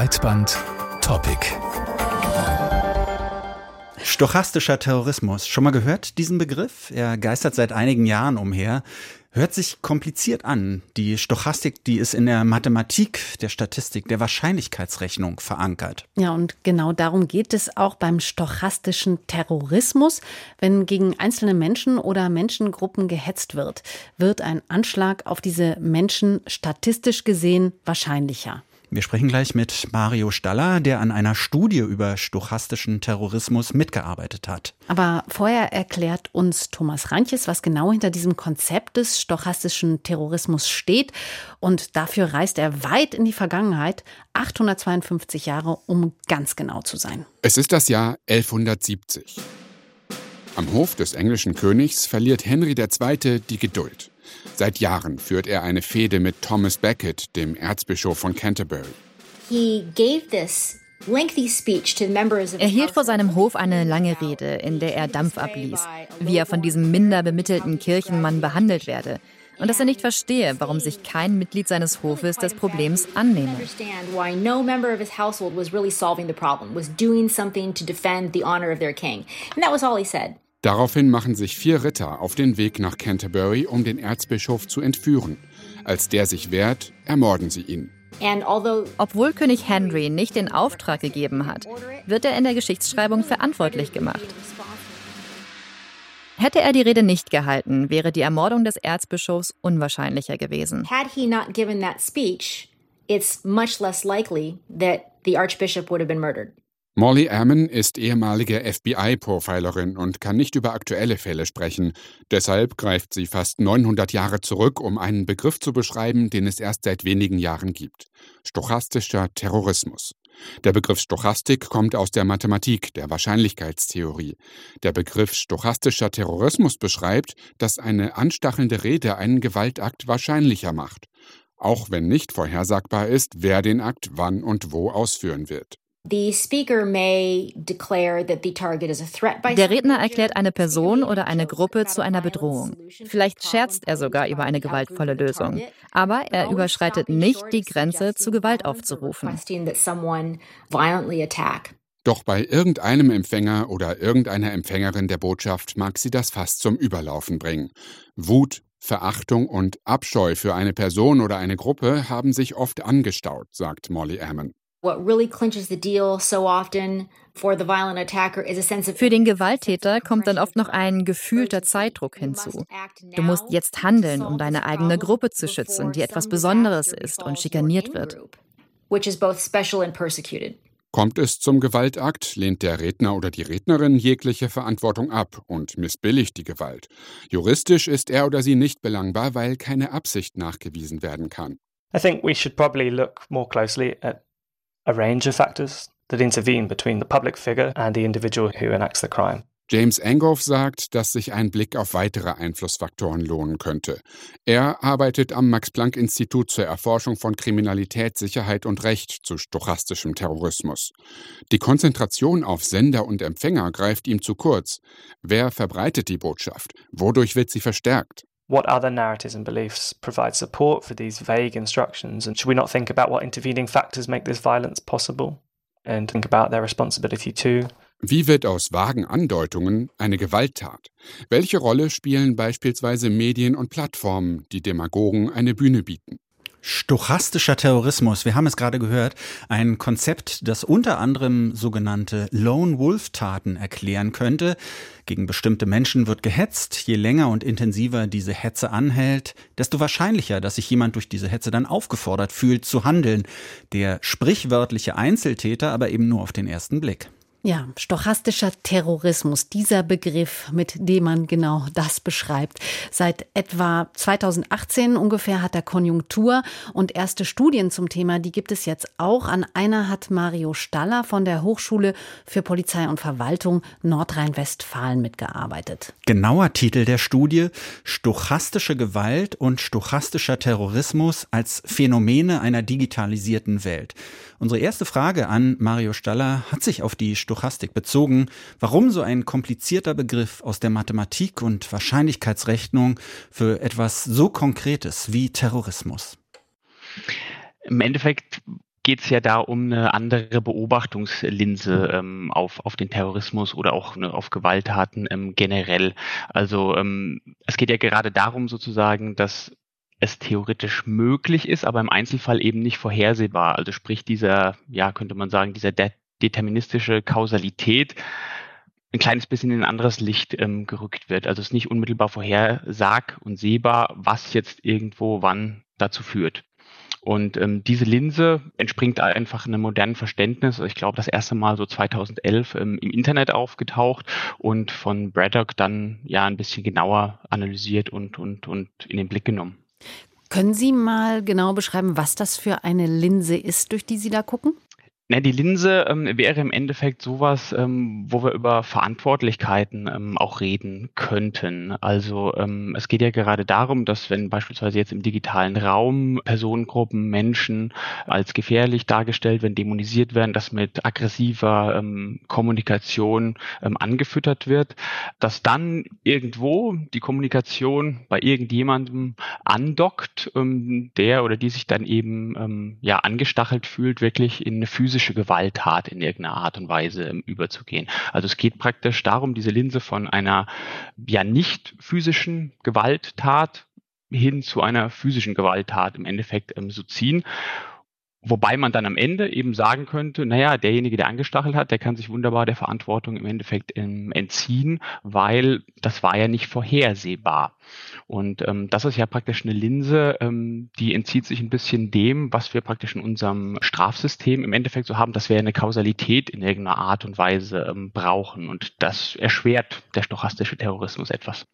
Breitband Topic. Stochastischer Terrorismus. Schon mal gehört diesen Begriff? Er geistert seit einigen Jahren umher. Hört sich kompliziert an. Die Stochastik, die ist in der Mathematik, der Statistik, der Wahrscheinlichkeitsrechnung verankert. Ja, und genau darum geht es auch beim stochastischen Terrorismus. Wenn gegen einzelne Menschen oder Menschengruppen gehetzt wird, wird ein Anschlag auf diese Menschen statistisch gesehen wahrscheinlicher. Wir sprechen gleich mit Mario Staller, der an einer Studie über stochastischen Terrorismus mitgearbeitet hat. Aber vorher erklärt uns Thomas Rantjes, was genau hinter diesem Konzept des stochastischen Terrorismus steht. Und dafür reist er weit in die Vergangenheit, 852 Jahre, um ganz genau zu sein. Es ist das Jahr 1170. Am Hof des englischen Königs verliert Henry II. die Geduld. Seit Jahren führt er eine Fehde mit Thomas Becket, dem Erzbischof von Canterbury. Er hielt vor seinem Hof eine lange Rede, in der er Dampf abließ, wie er von diesem minder bemittelten Kirchenmann behandelt werde und dass er nicht verstehe, warum sich kein Mitglied seines Hofes des Problems annehme. Daraufhin machen sich vier Ritter auf den Weg nach Canterbury, um den Erzbischof zu entführen. Als der sich wehrt, ermorden sie ihn. Obwohl König Henry nicht den Auftrag gegeben hat, wird er in der Geschichtsschreibung verantwortlich gemacht. Hätte er die Rede nicht gehalten, wäre die Ermordung des Erzbischofs unwahrscheinlicher gewesen. Molly Ammon ist ehemalige FBI-Profilerin und kann nicht über aktuelle Fälle sprechen. Deshalb greift sie fast 900 Jahre zurück, um einen Begriff zu beschreiben, den es erst seit wenigen Jahren gibt. Stochastischer Terrorismus. Der Begriff Stochastik kommt aus der Mathematik, der Wahrscheinlichkeitstheorie. Der Begriff stochastischer Terrorismus beschreibt, dass eine anstachelnde Rede einen Gewaltakt wahrscheinlicher macht. Auch wenn nicht vorhersagbar ist, wer den Akt wann und wo ausführen wird. Der Redner erklärt eine Person oder eine Gruppe zu einer Bedrohung. Vielleicht scherzt er sogar über eine gewaltvolle Lösung. Aber er überschreitet nicht die Grenze, zu Gewalt aufzurufen. Doch bei irgendeinem Empfänger oder irgendeiner Empfängerin der Botschaft mag sie das fast zum Überlaufen bringen. Wut, Verachtung und Abscheu für eine Person oder eine Gruppe haben sich oft angestaut, sagt Molly Ammon. Für den Gewalttäter kommt dann oft noch ein gefühlter Zeitdruck hinzu. Du musst jetzt handeln, um deine eigene Gruppe zu schützen, die etwas Besonderes ist und schikaniert wird. Kommt es zum Gewaltakt, lehnt der Redner oder die Rednerin jegliche Verantwortung ab und missbilligt die Gewalt. Juristisch ist er oder sie nicht belangbar, weil keine Absicht nachgewiesen werden kann. I think we should probably look more closely at a range of factors that intervene between the public figure and the individual who enacts the crime. James Engoff sagt, dass sich ein Blick auf weitere Einflussfaktoren lohnen könnte. Er arbeitet am Max-Planck-Institut zur Erforschung von Kriminalität, Sicherheit und Recht zu stochastischem Terrorismus. Die Konzentration auf Sender und Empfänger greift ihm zu kurz. Wer verbreitet die Botschaft? Wodurch wird sie verstärkt? What other narratives and beliefs provide support for these vague instructions? And should we not think about what intervening factors make this violence possible? And think about their responsibility too? Wie wird aus vagen Andeutungen eine Gewalttat? Welche Rolle spielen beispielsweise Medien und Plattformen, die Demagogen eine Bühne bieten? Stochastischer Terrorismus, wir haben es gerade gehört, ein Konzept, das unter anderem sogenannte Lone Wolf Taten erklären könnte. Gegen bestimmte Menschen wird gehetzt. Je länger und intensiver diese Hetze anhält, desto wahrscheinlicher, dass sich jemand durch diese Hetze dann aufgefordert fühlt zu handeln. Der sprichwörtliche Einzeltäter aber eben nur auf den ersten Blick. Ja, stochastischer Terrorismus, dieser Begriff, mit dem man genau das beschreibt. Seit etwa 2018 ungefähr hat er Konjunktur und erste Studien zum Thema, die gibt es jetzt auch. An einer hat Mario Staller von der Hochschule für Polizei und Verwaltung Nordrhein-Westfalen mitgearbeitet. Genauer Titel der Studie, Stochastische Gewalt und stochastischer Terrorismus als Phänomene einer digitalisierten Welt. Unsere erste Frage an Mario Staller hat sich auf die Stochastik bezogen, warum so ein komplizierter Begriff aus der Mathematik und Wahrscheinlichkeitsrechnung für etwas so Konkretes wie Terrorismus? Im Endeffekt geht es ja da um eine andere Beobachtungslinse ähm, auf, auf den Terrorismus oder auch ne, auf Gewalttaten ähm, generell. Also ähm, es geht ja gerade darum sozusagen, dass es theoretisch möglich ist, aber im Einzelfall eben nicht vorhersehbar. Also sprich dieser, ja, könnte man sagen, dieser de deterministische Kausalität ein kleines bisschen in ein anderes Licht ähm, gerückt wird. Also es ist nicht unmittelbar vorhersag und sehbar, was jetzt irgendwo wann dazu führt. Und ähm, diese Linse entspringt einfach einem modernen Verständnis. Ich glaube, das erste Mal so 2011 ähm, im Internet aufgetaucht und von Braddock dann ja ein bisschen genauer analysiert und, und, und in den Blick genommen. Können Sie mal genau beschreiben, was das für eine Linse ist, durch die Sie da gucken? Na, die Linse ähm, wäre im Endeffekt sowas, ähm, wo wir über Verantwortlichkeiten ähm, auch reden könnten. Also ähm, es geht ja gerade darum, dass wenn beispielsweise jetzt im digitalen Raum Personengruppen, Menschen als gefährlich dargestellt werden, dämonisiert werden, dass mit aggressiver ähm, Kommunikation ähm, angefüttert wird, dass dann irgendwo die Kommunikation bei irgendjemandem andockt, der oder die sich dann eben ja angestachelt fühlt, wirklich in eine physische physische Gewalttat in irgendeiner Art und Weise ähm, überzugehen. Also es geht praktisch darum, diese Linse von einer ja nicht physischen Gewalttat hin zu einer physischen Gewalttat im Endeffekt ähm, zu ziehen. Wobei man dann am Ende eben sagen könnte, naja, derjenige, der angestachelt hat, der kann sich wunderbar der Verantwortung im Endeffekt ähm, entziehen, weil das war ja nicht vorhersehbar. Und ähm, das ist ja praktisch eine Linse, ähm, die entzieht sich ein bisschen dem, was wir praktisch in unserem Strafsystem im Endeffekt so haben, dass wir eine Kausalität in irgendeiner Art und Weise ähm, brauchen. Und das erschwert der stochastische Terrorismus etwas.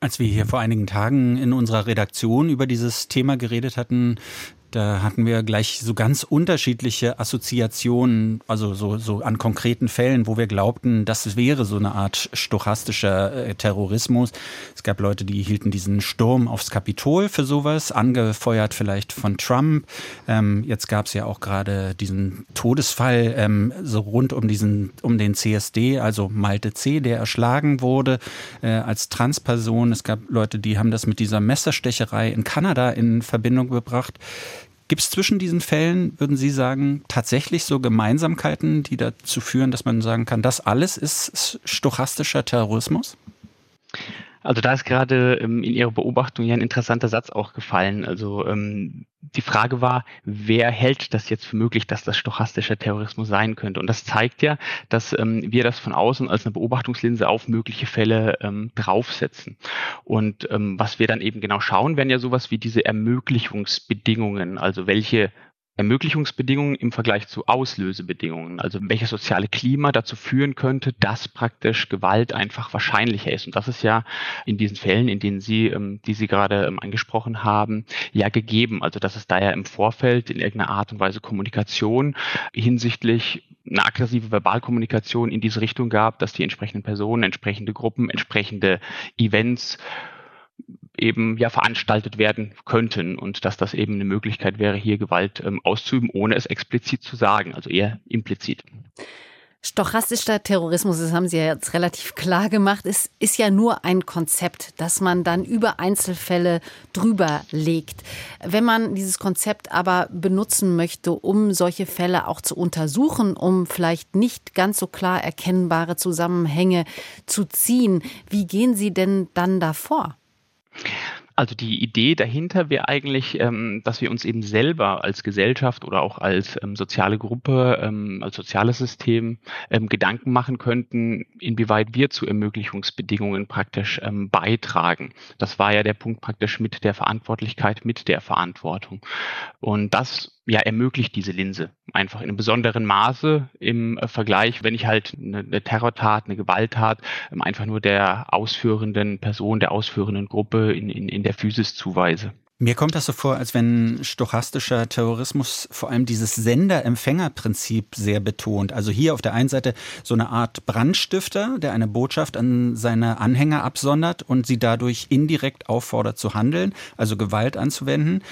Als wir hier vor einigen Tagen in unserer Redaktion über dieses Thema geredet hatten, da hatten wir gleich so ganz unterschiedliche Assoziationen, also so, so an konkreten Fällen, wo wir glaubten, das wäre so eine Art stochastischer äh, Terrorismus. Es gab Leute, die hielten diesen Sturm aufs Kapitol für sowas, angefeuert vielleicht von Trump. Ähm, jetzt gab es ja auch gerade diesen Todesfall ähm, so rund um diesen, um den CSD, also Malte C., der erschlagen wurde äh, als Transperson. Es gab Leute, die haben das mit dieser Messerstecherei in Kanada in Verbindung gebracht. Gibt es zwischen diesen Fällen, würden Sie sagen, tatsächlich so Gemeinsamkeiten, die dazu führen, dass man sagen kann, das alles ist stochastischer Terrorismus? Also da ist gerade ähm, in Ihrer Beobachtung ja ein interessanter Satz auch gefallen. Also ähm, die Frage war, wer hält das jetzt für möglich, dass das stochastischer Terrorismus sein könnte? Und das zeigt ja, dass ähm, wir das von außen als eine Beobachtungslinse auf mögliche Fälle ähm, draufsetzen. Und ähm, was wir dann eben genau schauen, wären ja sowas wie diese Ermöglichungsbedingungen, also welche Ermöglichungsbedingungen im Vergleich zu Auslösebedingungen, also welches soziale Klima dazu führen könnte, dass praktisch Gewalt einfach wahrscheinlicher ist. Und das ist ja in diesen Fällen, in denen Sie, ähm, die Sie gerade ähm, angesprochen haben, ja gegeben. Also dass es da ja im Vorfeld in irgendeiner Art und Weise Kommunikation hinsichtlich eine aggressive Verbalkommunikation in diese Richtung gab, dass die entsprechenden Personen, entsprechende Gruppen, entsprechende Events eben ja veranstaltet werden könnten und dass das eben eine Möglichkeit wäre, hier Gewalt ähm, auszuüben, ohne es explizit zu sagen, also eher implizit. Stochastischer Terrorismus, das haben Sie ja jetzt relativ klar gemacht, ist, ist ja nur ein Konzept, das man dann über Einzelfälle drüber legt. Wenn man dieses Konzept aber benutzen möchte, um solche Fälle auch zu untersuchen, um vielleicht nicht ganz so klar erkennbare Zusammenhänge zu ziehen, wie gehen Sie denn dann davor? Also die Idee dahinter wäre eigentlich, ähm, dass wir uns eben selber als Gesellschaft oder auch als ähm, soziale Gruppe, ähm, als soziales System ähm, Gedanken machen könnten, inwieweit wir zu Ermöglichungsbedingungen praktisch ähm, beitragen. Das war ja der Punkt praktisch mit der Verantwortlichkeit, mit der Verantwortung. Und das ja, ermöglicht diese Linse einfach in einem besonderen Maße im äh, Vergleich, wenn ich halt eine, eine Terrortat, eine Gewalttat ähm, einfach nur der ausführenden Person, der ausführenden Gruppe in, in, in der Physis zuweise. Mir kommt das so vor, als wenn stochastischer Terrorismus vor allem dieses Sender-Empfänger-Prinzip sehr betont. Also hier auf der einen Seite so eine Art Brandstifter, der eine Botschaft an seine Anhänger absondert und sie dadurch indirekt auffordert zu handeln, also Gewalt anzuwenden,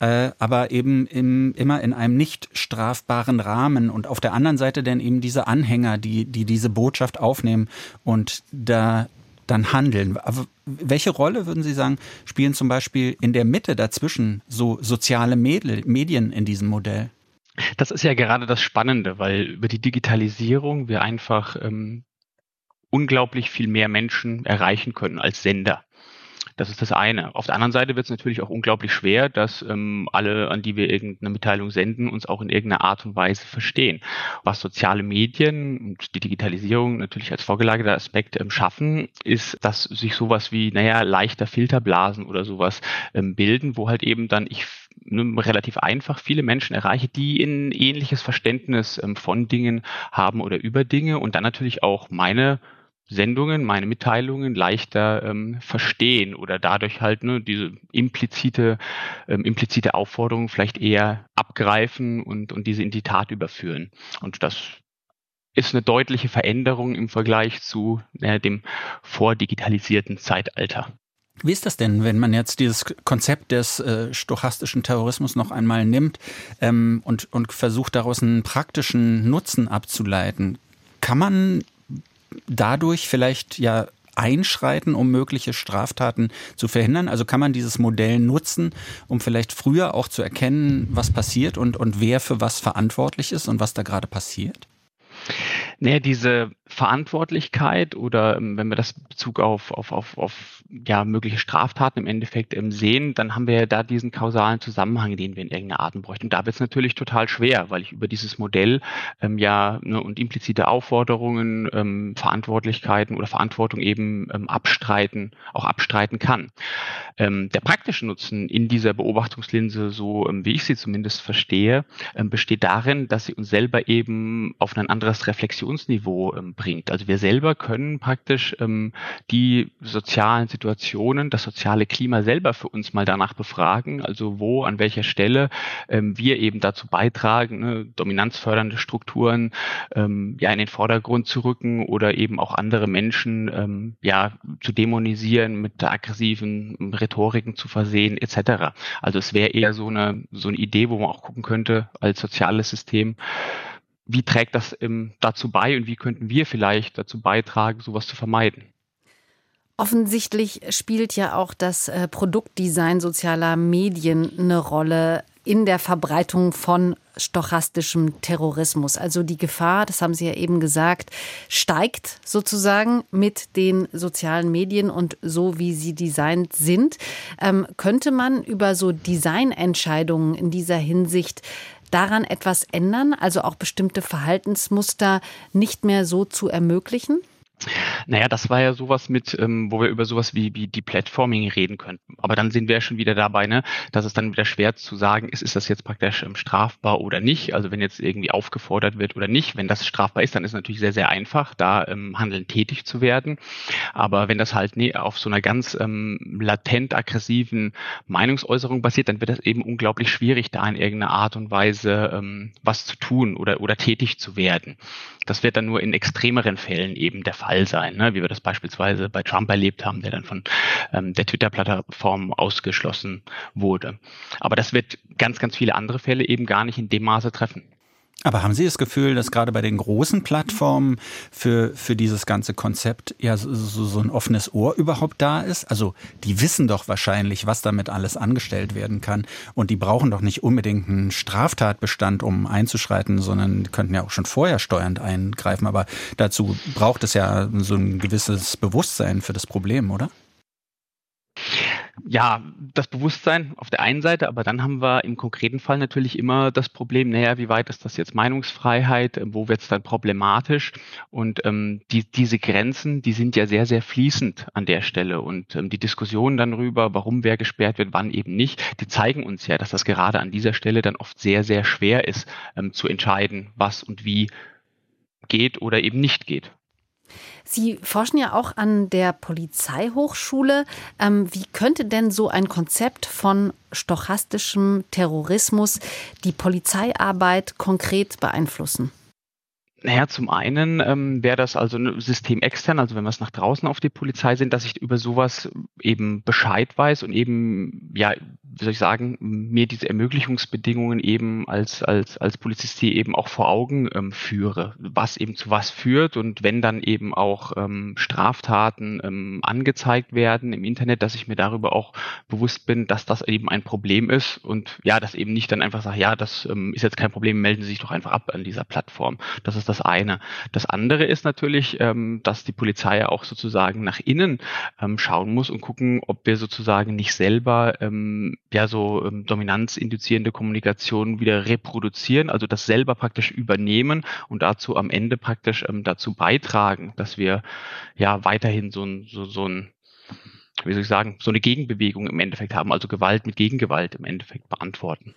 äh, aber eben im, immer in einem nicht strafbaren Rahmen. Und auf der anderen Seite dann eben diese Anhänger, die, die diese Botschaft aufnehmen und da dann handeln. Aber welche Rolle, würden Sie sagen, spielen zum Beispiel in der Mitte dazwischen so soziale Medien in diesem Modell? Das ist ja gerade das Spannende, weil über die Digitalisierung wir einfach ähm, unglaublich viel mehr Menschen erreichen können als Sender. Das ist das eine. Auf der anderen Seite wird es natürlich auch unglaublich schwer, dass ähm, alle, an die wir irgendeine Mitteilung senden, uns auch in irgendeiner Art und Weise verstehen. Was soziale Medien und die Digitalisierung natürlich als vorgelagerter Aspekt ähm, schaffen, ist, dass sich sowas wie, naja, leichter Filterblasen oder sowas ähm, bilden, wo halt eben dann ich ne, relativ einfach viele Menschen erreiche, die ein ähnliches Verständnis ähm, von Dingen haben oder über Dinge und dann natürlich auch meine Sendungen, meine Mitteilungen leichter ähm, verstehen oder dadurch halt ne, diese implizite, ähm, implizite Aufforderung vielleicht eher abgreifen und, und diese in die Tat überführen. Und das ist eine deutliche Veränderung im Vergleich zu äh, dem vordigitalisierten Zeitalter. Wie ist das denn, wenn man jetzt dieses Konzept des äh, stochastischen Terrorismus noch einmal nimmt ähm, und, und versucht daraus einen praktischen Nutzen abzuleiten? Kann man dadurch vielleicht ja einschreiten, um mögliche Straftaten zu verhindern? Also kann man dieses Modell nutzen, um vielleicht früher auch zu erkennen, was passiert und, und wer für was verantwortlich ist und was da gerade passiert? Naja, diese Verantwortlichkeit oder ähm, wenn wir das Bezug auf, auf, auf, auf ja, mögliche Straftaten im Endeffekt ähm, sehen, dann haben wir ja da diesen kausalen Zusammenhang, den wir in irgendeiner Art bräuchten. Und da wird es natürlich total schwer, weil ich über dieses Modell ähm, ja ne, und implizite Aufforderungen, ähm, Verantwortlichkeiten oder Verantwortung eben ähm, abstreiten, auch abstreiten kann. Ähm, der praktische Nutzen in dieser Beobachtungslinse, so ähm, wie ich sie zumindest verstehe, ähm, besteht darin, dass sie uns selber eben auf ein anderes Reflexionsniveau ähm, bringt. Also wir selber können praktisch ähm, die sozialen Situationen, das soziale Klima selber für uns mal danach befragen, also wo, an welcher Stelle ähm, wir eben dazu beitragen, ne, dominanzfördernde Strukturen ähm, ja in den Vordergrund zu rücken oder eben auch andere Menschen ähm, ja zu dämonisieren, mit aggressiven Rhetoriken zu versehen, etc. Also es wäre eher so eine so eine Idee, wo man auch gucken könnte als soziales System, wie trägt das ähm, dazu bei und wie könnten wir vielleicht dazu beitragen, sowas zu vermeiden? Offensichtlich spielt ja auch das äh, Produktdesign sozialer Medien eine Rolle in der Verbreitung von stochastischem Terrorismus. Also die Gefahr, das haben Sie ja eben gesagt, steigt sozusagen mit den sozialen Medien und so, wie sie designt sind. Ähm, könnte man über so Designentscheidungen in dieser Hinsicht daran etwas ändern, also auch bestimmte Verhaltensmuster nicht mehr so zu ermöglichen? Naja, das war ja sowas mit, ähm, wo wir über sowas wie, wie die Platforming reden könnten. Aber dann sind wir ja schon wieder dabei, ne, dass es dann wieder schwer zu sagen ist, ist das jetzt praktisch ähm, strafbar oder nicht. Also wenn jetzt irgendwie aufgefordert wird oder nicht. Wenn das strafbar ist, dann ist natürlich sehr, sehr einfach, da ähm, handeln tätig zu werden. Aber wenn das halt nee, auf so einer ganz ähm, latent aggressiven Meinungsäußerung basiert, dann wird das eben unglaublich schwierig, da in irgendeiner Art und Weise ähm, was zu tun oder, oder tätig zu werden. Das wird dann nur in extremeren Fällen eben der Fall sein, ne? wie wir das beispielsweise bei Trump erlebt haben, der dann von ähm, der Twitter-Plattform ausgeschlossen wurde. Aber das wird ganz, ganz viele andere Fälle eben gar nicht in dem Maße treffen. Aber haben Sie das Gefühl, dass gerade bei den großen Plattformen für, für dieses ganze Konzept ja so, so ein offenes Ohr überhaupt da ist? Also die wissen doch wahrscheinlich, was damit alles angestellt werden kann. Und die brauchen doch nicht unbedingt einen Straftatbestand, um einzuschreiten, sondern könnten ja auch schon vorher steuernd eingreifen. Aber dazu braucht es ja so ein gewisses Bewusstsein für das Problem, oder? Ja, das Bewusstsein auf der einen Seite, aber dann haben wir im konkreten Fall natürlich immer das Problem, naja, wie weit ist das jetzt Meinungsfreiheit, äh, wo wird es dann problematisch? Und ähm, die, diese Grenzen, die sind ja sehr, sehr fließend an der Stelle. Und ähm, die Diskussionen dann darüber, warum wer gesperrt wird, wann eben nicht, die zeigen uns ja, dass das gerade an dieser Stelle dann oft sehr, sehr schwer ist, ähm, zu entscheiden, was und wie geht oder eben nicht geht. Sie forschen ja auch an der Polizeihochschule. Ähm, wie könnte denn so ein Konzept von stochastischem Terrorismus die Polizeiarbeit konkret beeinflussen? Naja, zum einen ähm, wäre das also ein System extern, also wenn wir es nach draußen auf die Polizei sind, dass ich über sowas eben Bescheid weiß und eben, ja, wie soll ich sagen, mir diese Ermöglichungsbedingungen eben als, als, als Polizist hier eben auch vor Augen ähm, führe, was eben zu was führt und wenn dann eben auch ähm, Straftaten ähm, angezeigt werden im Internet, dass ich mir darüber auch bewusst bin, dass das eben ein Problem ist und ja, dass eben nicht dann einfach sage, ja, das ähm, ist jetzt kein Problem, melden Sie sich doch einfach ab an dieser Plattform. Das ist das eine. Das andere ist natürlich, ähm, dass die Polizei ja auch sozusagen nach innen ähm, schauen muss und gucken, ob wir sozusagen nicht selber ähm, ja so ähm, dominanzinduzierende Kommunikation wieder reproduzieren, also das selber praktisch übernehmen und dazu am Ende praktisch ähm, dazu beitragen, dass wir ja weiterhin so ein, so, so ein wie soll ich sagen, so eine Gegenbewegung im Endeffekt haben, also Gewalt mit Gegengewalt im Endeffekt beantworten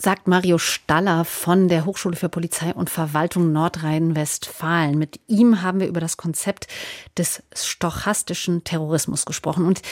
sagt Mario Staller von der Hochschule für Polizei und Verwaltung Nordrhein-Westfalen. Mit ihm haben wir über das Konzept des stochastischen Terrorismus gesprochen. Und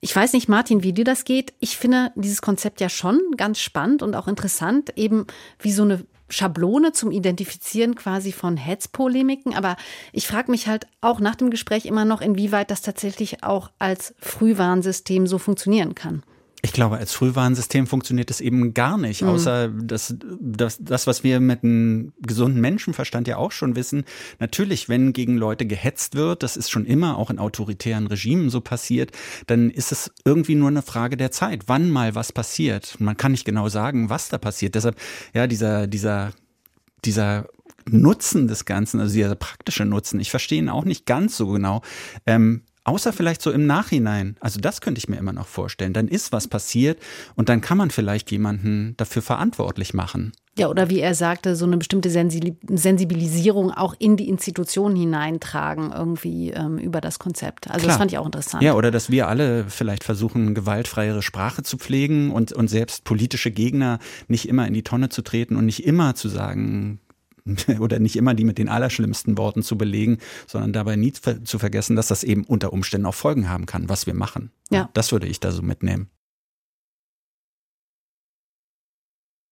ich weiß nicht, Martin, wie dir das geht. Ich finde dieses Konzept ja schon ganz spannend und auch interessant, eben wie so eine Schablone zum Identifizieren quasi von Hetzpolemiken. Aber ich frage mich halt auch nach dem Gespräch immer noch, inwieweit das tatsächlich auch als Frühwarnsystem so funktionieren kann. Ich glaube, als Frühwarnsystem funktioniert es eben gar nicht, mhm. außer das, das, das, was wir mit einem gesunden Menschenverstand ja auch schon wissen. Natürlich, wenn gegen Leute gehetzt wird, das ist schon immer auch in autoritären Regimen so passiert, dann ist es irgendwie nur eine Frage der Zeit, wann mal was passiert. Man kann nicht genau sagen, was da passiert. Deshalb, ja, dieser, dieser, dieser Nutzen des Ganzen, also dieser praktische Nutzen, ich verstehe ihn auch nicht ganz so genau. Ähm, Außer vielleicht so im Nachhinein. Also das könnte ich mir immer noch vorstellen. Dann ist was passiert und dann kann man vielleicht jemanden dafür verantwortlich machen. Ja, oder wie er sagte, so eine bestimmte Sensibilisierung auch in die Institutionen hineintragen, irgendwie ähm, über das Konzept. Also Klar. das fand ich auch interessant. Ja, oder dass wir alle vielleicht versuchen, gewaltfreiere Sprache zu pflegen und, und selbst politische Gegner nicht immer in die Tonne zu treten und nicht immer zu sagen, oder nicht immer die mit den allerschlimmsten Worten zu belegen, sondern dabei nie zu vergessen, dass das eben unter Umständen auch Folgen haben kann, was wir machen. Ja. Das würde ich da so mitnehmen.